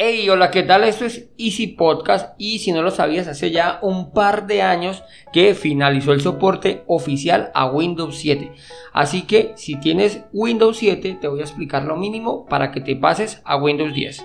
Hey, hola, ¿qué tal? Esto es Easy Podcast y si no lo sabías, hace ya un par de años que finalizó el soporte oficial a Windows 7. Así que si tienes Windows 7, te voy a explicar lo mínimo para que te pases a Windows 10.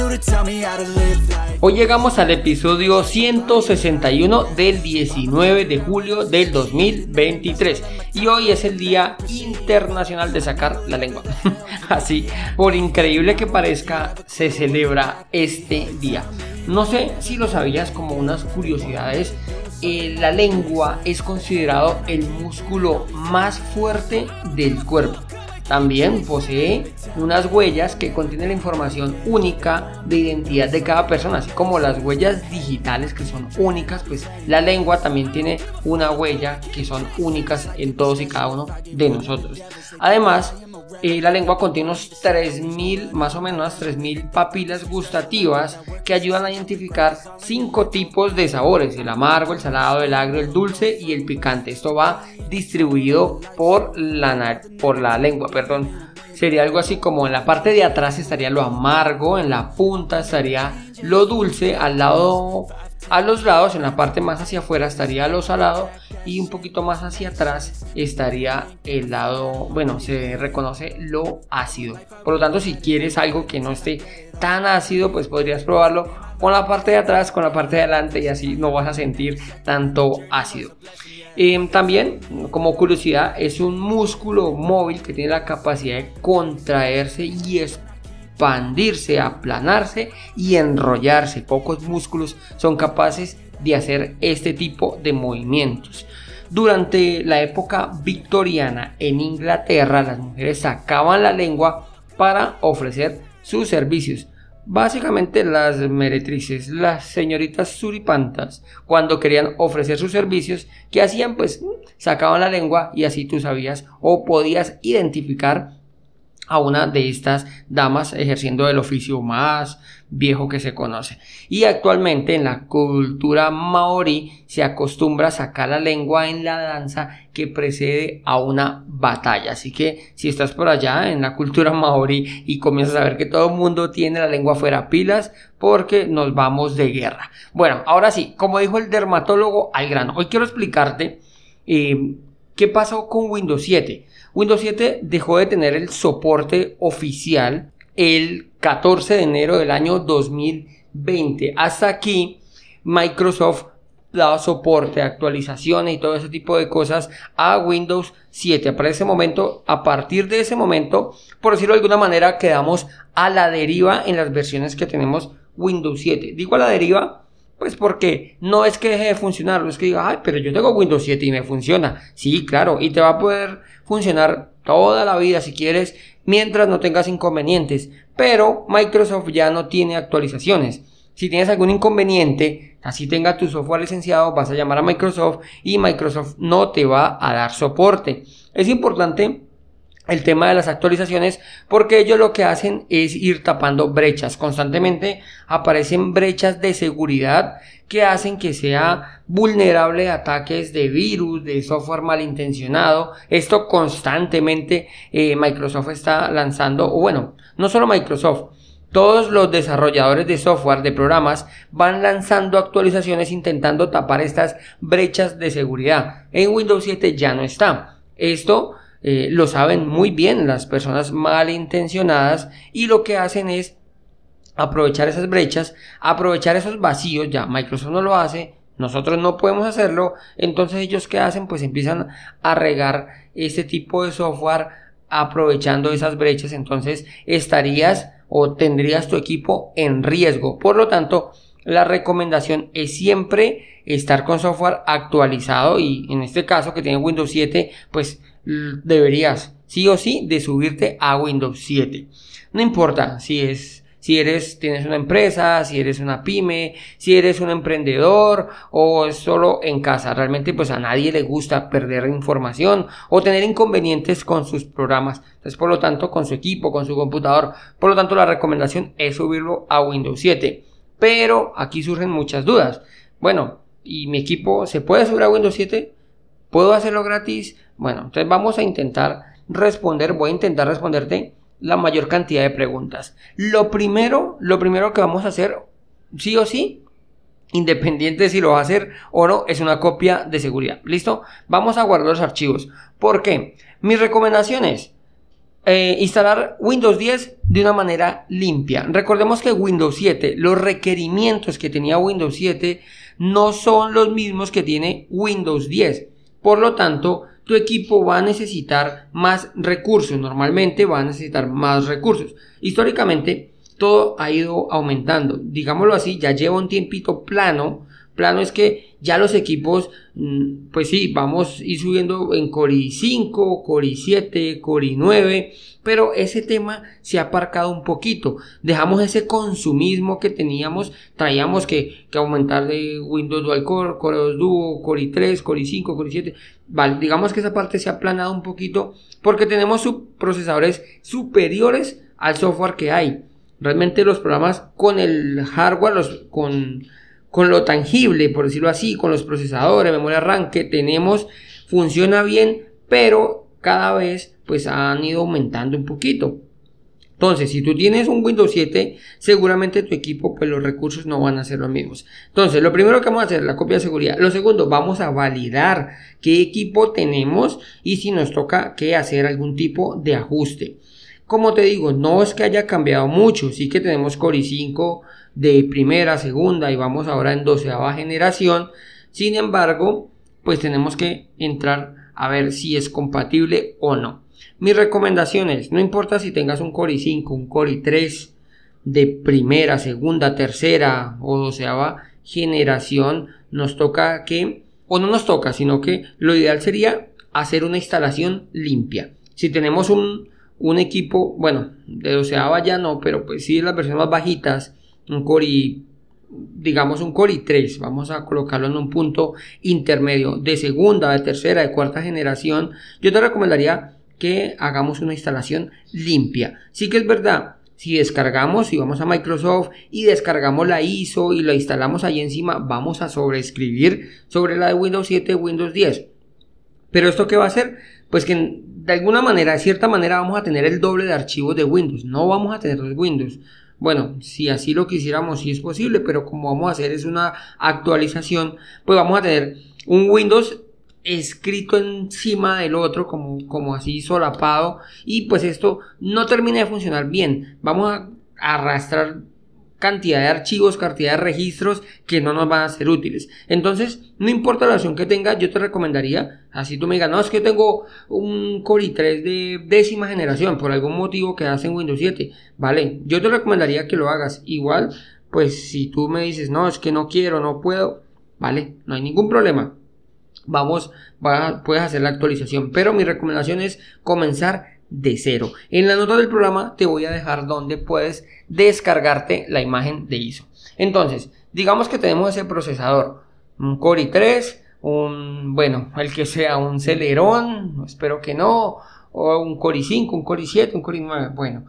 Hoy llegamos al episodio 161 del 19 de julio del 2023 y hoy es el Día Internacional de Sacar la Lengua. Así, por increíble que parezca, se celebra este día. No sé si lo sabías como unas curiosidades, eh, la lengua es considerado el músculo más fuerte del cuerpo. También posee unas huellas que contienen la información única de identidad de cada persona, así como las huellas digitales que son únicas, pues la lengua también tiene una huella que son únicas en todos y cada uno de nosotros. Además, la lengua contiene unos 3.000, más o menos 3.000 papilas gustativas que ayudan a identificar cinco tipos de sabores, el amargo, el salado, el agrio, el dulce y el picante. Esto va distribuido por la, por la lengua, perdón. Sería algo así como en la parte de atrás estaría lo amargo, en la punta estaría lo dulce, al lado a los lados, en la parte más hacia afuera estaría lo salado y un poquito más hacia atrás estaría el lado, bueno, se reconoce lo ácido. Por lo tanto, si quieres algo que no esté tan ácido, pues podrías probarlo con la parte de atrás, con la parte de adelante y así no vas a sentir tanto ácido. Em, también, como curiosidad, es un músculo móvil que tiene la capacidad de contraerse y expandirse, aplanarse y enrollarse. Pocos músculos son capaces de hacer este tipo de movimientos. Durante la época victoriana en Inglaterra, las mujeres sacaban la lengua para ofrecer sus servicios. Básicamente las meretrices, las señoritas suripantas, cuando querían ofrecer sus servicios, ¿qué hacían? Pues sacaban la lengua y así tú sabías o podías identificar a una de estas damas ejerciendo el oficio más viejo que se conoce. Y actualmente en la cultura maorí se acostumbra a sacar la lengua en la danza que precede a una batalla. Así que si estás por allá en la cultura maorí y comienzas a ver que todo el mundo tiene la lengua fuera pilas porque nos vamos de guerra. Bueno, ahora sí, como dijo el dermatólogo al grano, hoy quiero explicarte eh, qué pasó con Windows 7. Windows 7 dejó de tener el soporte oficial el 14 de enero del año 2020. Hasta aquí Microsoft daba soporte, actualizaciones y todo ese tipo de cosas a Windows 7. Para ese momento, a partir de ese momento, por decirlo de alguna manera, quedamos a la deriva en las versiones que tenemos Windows 7. Digo a la deriva pues porque no es que deje de funcionar, no es que diga, ay, pero yo tengo Windows 7 y me funciona. Sí, claro, y te va a poder funcionar toda la vida si quieres, mientras no tengas inconvenientes. Pero Microsoft ya no tiene actualizaciones. Si tienes algún inconveniente, así tenga tu software licenciado, vas a llamar a Microsoft y Microsoft no te va a dar soporte. Es importante el tema de las actualizaciones porque ellos lo que hacen es ir tapando brechas. Constantemente aparecen brechas de seguridad que hacen que sea vulnerable a ataques de virus, de software malintencionado. Esto constantemente eh, Microsoft está lanzando, o bueno, no solo Microsoft, todos los desarrolladores de software, de programas, van lanzando actualizaciones intentando tapar estas brechas de seguridad. En Windows 7 ya no está. Esto eh, lo saben muy bien las personas malintencionadas y lo que hacen es aprovechar esas brechas, aprovechar esos vacíos, ya Microsoft no lo hace, nosotros no podemos hacerlo, entonces ellos qué hacen pues empiezan a regar este tipo de software aprovechando esas brechas, entonces estarías o tendrías tu equipo en riesgo. Por lo tanto, la recomendación es siempre estar con software actualizado y en este caso que tiene Windows 7, pues deberías sí o sí de subirte a Windows 7. No importa si es si eres tienes una empresa, si eres una pyme, si eres un emprendedor o es solo en casa. Realmente pues a nadie le gusta perder información o tener inconvenientes con sus programas. Entonces, por lo tanto, con su equipo, con su computador. Por lo tanto, la recomendación es subirlo a Windows 7. Pero aquí surgen muchas dudas. Bueno, ¿y mi equipo se puede subir a Windows 7? ¿Puedo hacerlo gratis? Bueno, entonces vamos a intentar responder, voy a intentar responderte la mayor cantidad de preguntas. Lo primero, lo primero que vamos a hacer, sí o sí, independiente si lo va a hacer o no, es una copia de seguridad. ¿Listo? Vamos a guardar los archivos. ¿Por qué? Mis recomendaciones. Eh, instalar Windows 10 de una manera limpia. Recordemos que Windows 7, los requerimientos que tenía Windows 7 no son los mismos que tiene Windows 10. Por lo tanto, tu equipo va a necesitar más recursos. Normalmente va a necesitar más recursos. Históricamente, todo ha ido aumentando. Digámoslo así, ya lleva un tiempito plano. Plano es que ya los equipos, mm, pues sí, vamos a ir subiendo en Core 5, Core 7, Core 9 pero ese tema se ha aparcado un poquito. Dejamos ese consumismo que teníamos, traíamos que, aumentar de Windows Dual Core, Core 2 Duo, Core 3, Core 5, Core 7. Vale, digamos que esa parte se ha aplanado un poquito porque tenemos procesadores superiores al software que hay. Realmente los programas con el hardware, los, con, con lo tangible, por decirlo así, con los procesadores, memoria RAM que tenemos, funciona bien, pero cada vez pues han ido aumentando un poquito. Entonces, si tú tienes un Windows 7, seguramente tu equipo, pues los recursos no van a ser los mismos. Entonces, lo primero que vamos a hacer, la copia de seguridad. Lo segundo, vamos a validar qué equipo tenemos y si nos toca que hacer algún tipo de ajuste. Como te digo, no es que haya cambiado mucho, sí que tenemos Core i5 de primera, segunda y vamos ahora en doceava generación. Sin embargo, pues tenemos que entrar a ver si es compatible o no. Mis recomendaciones, no importa si tengas un Core i5, un Core i3 de primera, segunda, tercera o doceava generación, nos toca que, o no nos toca, sino que lo ideal sería hacer una instalación limpia. Si tenemos un, un equipo, bueno, de doceava ya no, pero pues sí las versiones más bajitas, un Core digamos un Core i3, vamos a colocarlo en un punto intermedio de segunda, de tercera, de cuarta generación, yo te recomendaría que hagamos una instalación limpia. Sí que es verdad, si descargamos, si vamos a Microsoft y descargamos la ISO y la instalamos ahí encima, vamos a sobreescribir sobre la de Windows 7, Windows 10. Pero esto qué va a hacer? Pues que de alguna manera, de cierta manera, vamos a tener el doble de archivos de Windows. No vamos a tener los Windows. Bueno, si así lo quisiéramos, sí es posible, pero como vamos a hacer es una actualización, pues vamos a tener un Windows escrito encima del otro como, como así solapado y pues esto no termina de funcionar bien. Vamos a arrastrar cantidad de archivos, cantidad de registros que no nos van a ser útiles. Entonces, no importa la versión que tengas, yo te recomendaría, así tú me digas, no, es que tengo un Core i3 de décima generación, por algún motivo que hace en Windows 7, vale, yo te recomendaría que lo hagas. Igual, pues si tú me dices, no, es que no quiero, no puedo, vale, no hay ningún problema vamos, puedes hacer la actualización. Pero mi recomendación es comenzar de cero. En la nota del programa te voy a dejar donde puedes descargarte la imagen de ISO. Entonces, digamos que tenemos ese procesador, un Core i3, un, bueno, el que sea un Celeron, espero que no, o un Core i5, un Core i7, un Core i9, bueno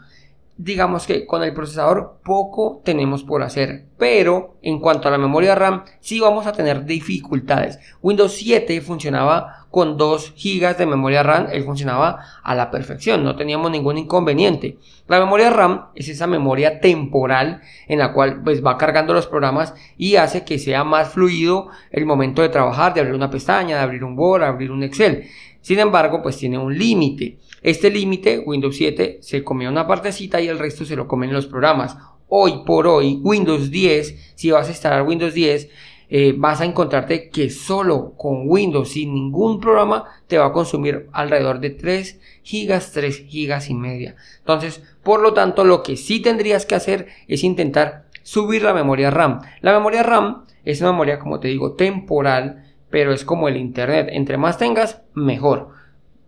digamos que con el procesador poco tenemos por hacer, pero en cuanto a la memoria RAM sí vamos a tener dificultades. Windows 7 funcionaba con 2 GB de memoria RAM, él funcionaba a la perfección, no teníamos ningún inconveniente. La memoria RAM es esa memoria temporal en la cual pues va cargando los programas y hace que sea más fluido el momento de trabajar, de abrir una pestaña, de abrir un Word, abrir un Excel. Sin embargo, pues tiene un límite. Este límite, Windows 7, se come una partecita y el resto se lo comen los programas. Hoy por hoy, Windows 10, si vas a instalar Windows 10, eh, vas a encontrarte que solo con Windows, sin ningún programa, te va a consumir alrededor de 3 gigas, 3 gigas y media. Entonces, por lo tanto, lo que sí tendrías que hacer es intentar subir la memoria RAM. La memoria RAM es una memoria, como te digo, temporal, pero es como el Internet. Entre más tengas, mejor.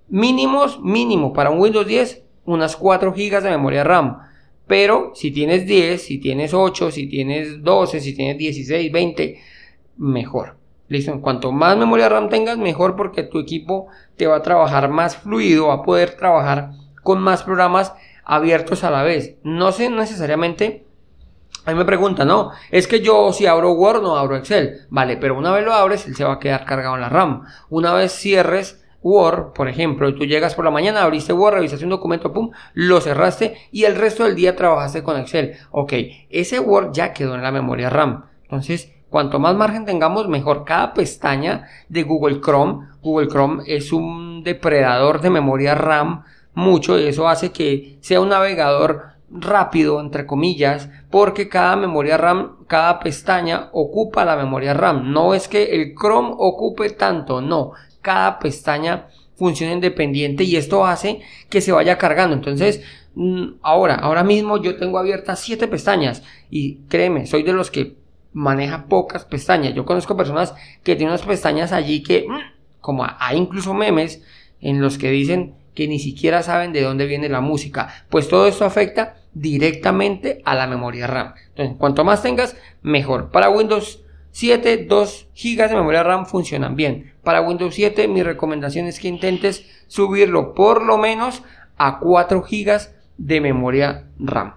Mínimos, mínimo para un Windows 10, unas 4 GB de memoria RAM. Pero si tienes 10, si tienes 8, si tienes 12, si tienes 16, 20, mejor. Listo, cuanto más memoria RAM tengas, mejor porque tu equipo te va a trabajar más fluido, va a poder trabajar con más programas abiertos a la vez. No sé necesariamente. A mí me preguntan, no, es que yo si abro Word no abro Excel. Vale, pero una vez lo abres, él se va a quedar cargado en la RAM. Una vez cierres Word, por ejemplo, y tú llegas por la mañana, abriste Word, revisaste un documento, pum, lo cerraste y el resto del día trabajaste con Excel. Ok, ese Word ya quedó en la memoria RAM. Entonces, Cuanto más margen tengamos, mejor. Cada pestaña de Google Chrome, Google Chrome es un depredador de memoria RAM mucho y eso hace que sea un navegador rápido, entre comillas, porque cada memoria RAM, cada pestaña ocupa la memoria RAM. No es que el Chrome ocupe tanto, no. Cada pestaña funciona independiente y esto hace que se vaya cargando. Entonces, mm, ahora, ahora mismo yo tengo abiertas siete pestañas y créeme, soy de los que maneja pocas pestañas. Yo conozco personas que tienen unas pestañas allí que, mm, como hay incluso memes en los que dicen que ni siquiera saben de dónde viene la música. Pues todo esto afecta directamente a la memoria RAM. Entonces, cuanto más tengas, mejor. Para Windows 7, 2 GB de memoria RAM funcionan bien. Para Windows 7, mi recomendación es que intentes subirlo por lo menos a 4 GB de memoria RAM.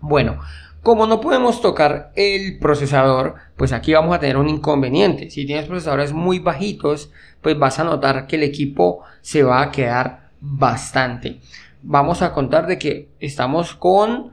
Bueno, como no podemos tocar el procesador, pues aquí vamos a tener un inconveniente. Si tienes procesadores muy bajitos, pues vas a notar que el equipo se va a quedar bastante. Vamos a contar de que estamos con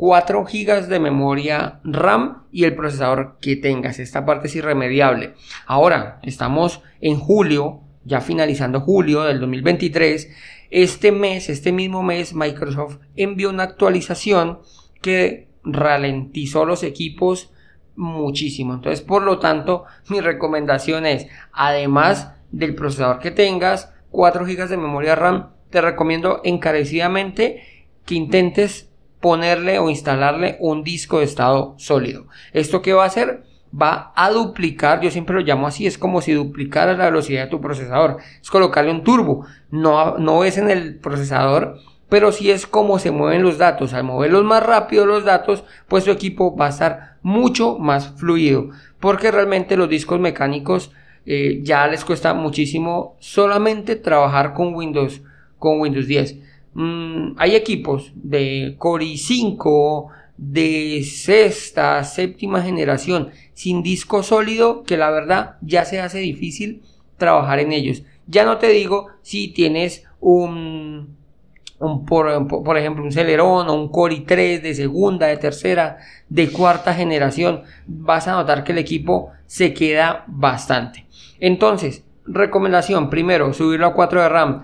4 em, GB de memoria RAM y el procesador que tengas. Esta parte es irremediable. Ahora, estamos en julio, ya finalizando julio del 2023. Este mes, este mismo mes, Microsoft envió una actualización que ralentizó los equipos muchísimo. Entonces, por lo tanto, mi recomendación es, además del procesador que tengas, 4 GB de memoria RAM, te recomiendo encarecidamente que intentes ponerle o instalarle un disco de estado sólido. ¿Esto qué va a hacer? Va a duplicar, yo siempre lo llamo así, es como si duplicara la velocidad de tu procesador. Es colocarle un turbo. No, no es en el procesador pero si es como se mueven los datos. Al moverlos más rápido los datos, pues su equipo va a estar mucho más fluido, porque realmente los discos mecánicos eh, ya les cuesta muchísimo solamente trabajar con Windows, con Windows 10. Mm, hay equipos de Core i5, de sexta, séptima generación, sin disco sólido, que la verdad ya se hace difícil trabajar en ellos. Ya no te digo si tienes un por, ejemplo, un Celeron o un Core i3 de segunda, de tercera, de cuarta generación, vas a notar que el equipo se queda bastante. Entonces, recomendación, primero, subirlo a 4 de RAM.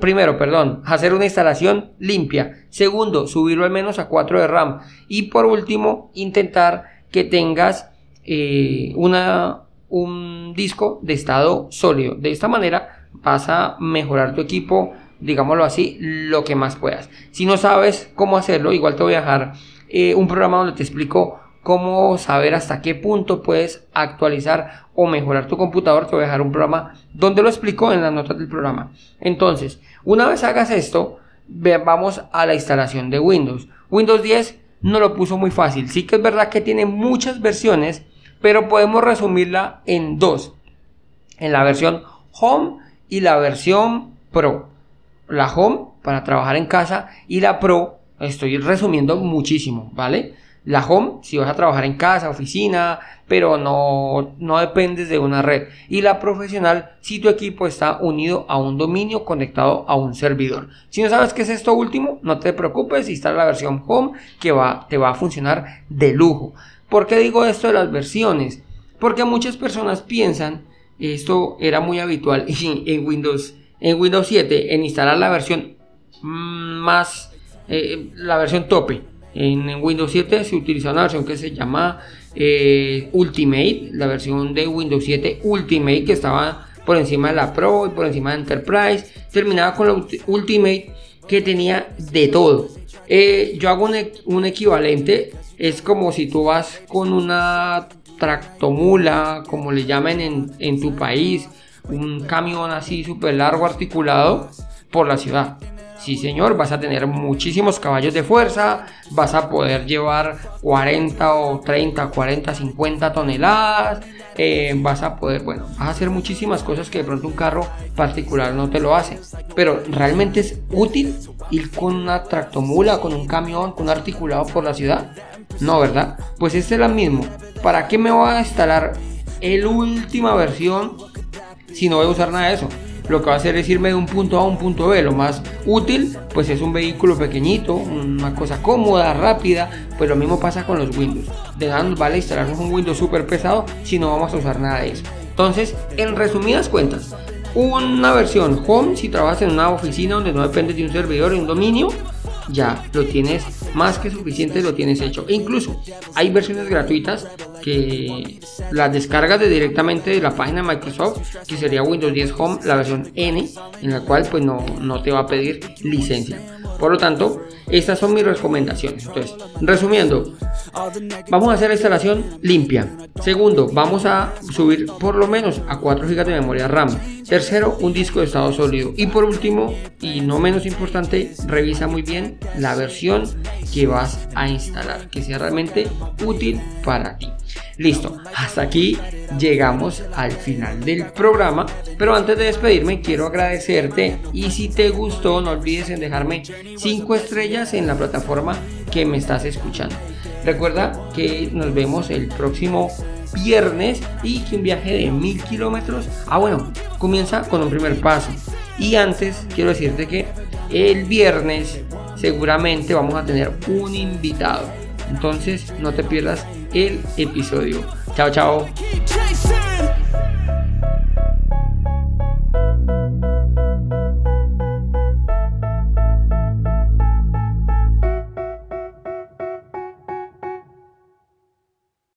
primero, perdón, hacer una instalación limpia. Segundo, subirlo al menos a 4 de RAM. Y por último, intentar que tengas eh, una, un disco de estado sólido. De esta manera vas a mejorar tu equipo digámoslo así, lo que más puedas. Si no sabes cómo hacerlo, igual te voy a dejar eh, un programa donde te explico cómo saber hasta qué punto puedes actualizar o mejorar tu computador. Te voy a dejar un programa donde lo explico en las notas del programa. Entonces, una vez hagas esto, vamos a la instalación de Windows. Windows 10 no lo puso muy fácil. Sí que es verdad que tiene muchas versiones, pero podemos resumirla en dos. En la versión Home y la versión Pro la Home para trabajar en casa y la Pro, estoy resumiendo muchísimo, ¿vale? La Home, si vas a trabajar en casa, oficina, pero no, no dependes de una red. Y la profesional, si tu equipo está unido a un dominio conectado a un servidor. Si no sabes qué es esto último, no te preocupes, instala la versión Home que va, te va a funcionar de lujo. ¿Por qué digo esto de las versiones? Porque muchas personas piensan, esto era muy habitual en Windows en Windows 7 en instalar la versión más, eh, la versión tope. En, Windows 7 se utiliza una versión que se llama eh, Ultimate, la versión de Windows 7 Ultimate que estaba por encima de la Pro y por encima de Enterprise. Terminaba con la Ultimate que tenía de todo. Eh, yo hago un, equivalente es como si tú vas con una tractomula, como le llaman en, en tu país, un camión así súper largo articulado por la ciudad. Sí, señor, vas a tener muchísimos caballos de fuerza, vas a poder llevar 40 o 30, 40, 50 toneladas, eh, vas a poder, bueno, vas a hacer muchísimas cosas que de pronto un carro particular no te lo hace. Pero realmente es útil ir con una tractomula, con un camión, con un articulado por la ciudad. No, ¿verdad? Pues este es la mismo. ¿Para qué me voy a instalar el última versión si no voy a usar nada de eso? Lo que va a hacer es irme de un punto A a un punto B. Lo más útil, pues es un vehículo pequeñito, una cosa cómoda, rápida. Pues lo mismo pasa con los Windows. De nada nos vale instalarnos un Windows súper pesado si no vamos a usar nada de eso. Entonces, en resumidas cuentas, una versión home si trabajas en una oficina donde no dependes de un servidor y un dominio, ya lo tienes más que suficiente, lo tienes hecho. E incluso hay versiones gratuitas que las descargas de directamente de la página de Microsoft, que sería Windows 10 Home, la versión N, en la cual pues no, no te va a pedir licencia. Por lo tanto, estas son mis recomendaciones. Entonces, resumiendo, vamos a hacer la instalación limpia. Segundo, vamos a subir por lo menos a 4 GB de memoria RAM. Tercero, un disco de estado sólido. Y por último, y no menos importante, revisa muy bien la versión que vas a instalar, que sea realmente útil para ti. Listo, hasta aquí llegamos al final del programa. Pero antes de despedirme, quiero agradecerte. Y si te gustó, no olvides en dejarme 5 estrellas en la plataforma que me estás escuchando. Recuerda que nos vemos el próximo viernes y que un viaje de mil kilómetros, ah bueno, comienza con un primer paso. Y antes quiero decirte que el viernes seguramente vamos a tener un invitado. Entonces no te pierdas el episodio. Chao, chao.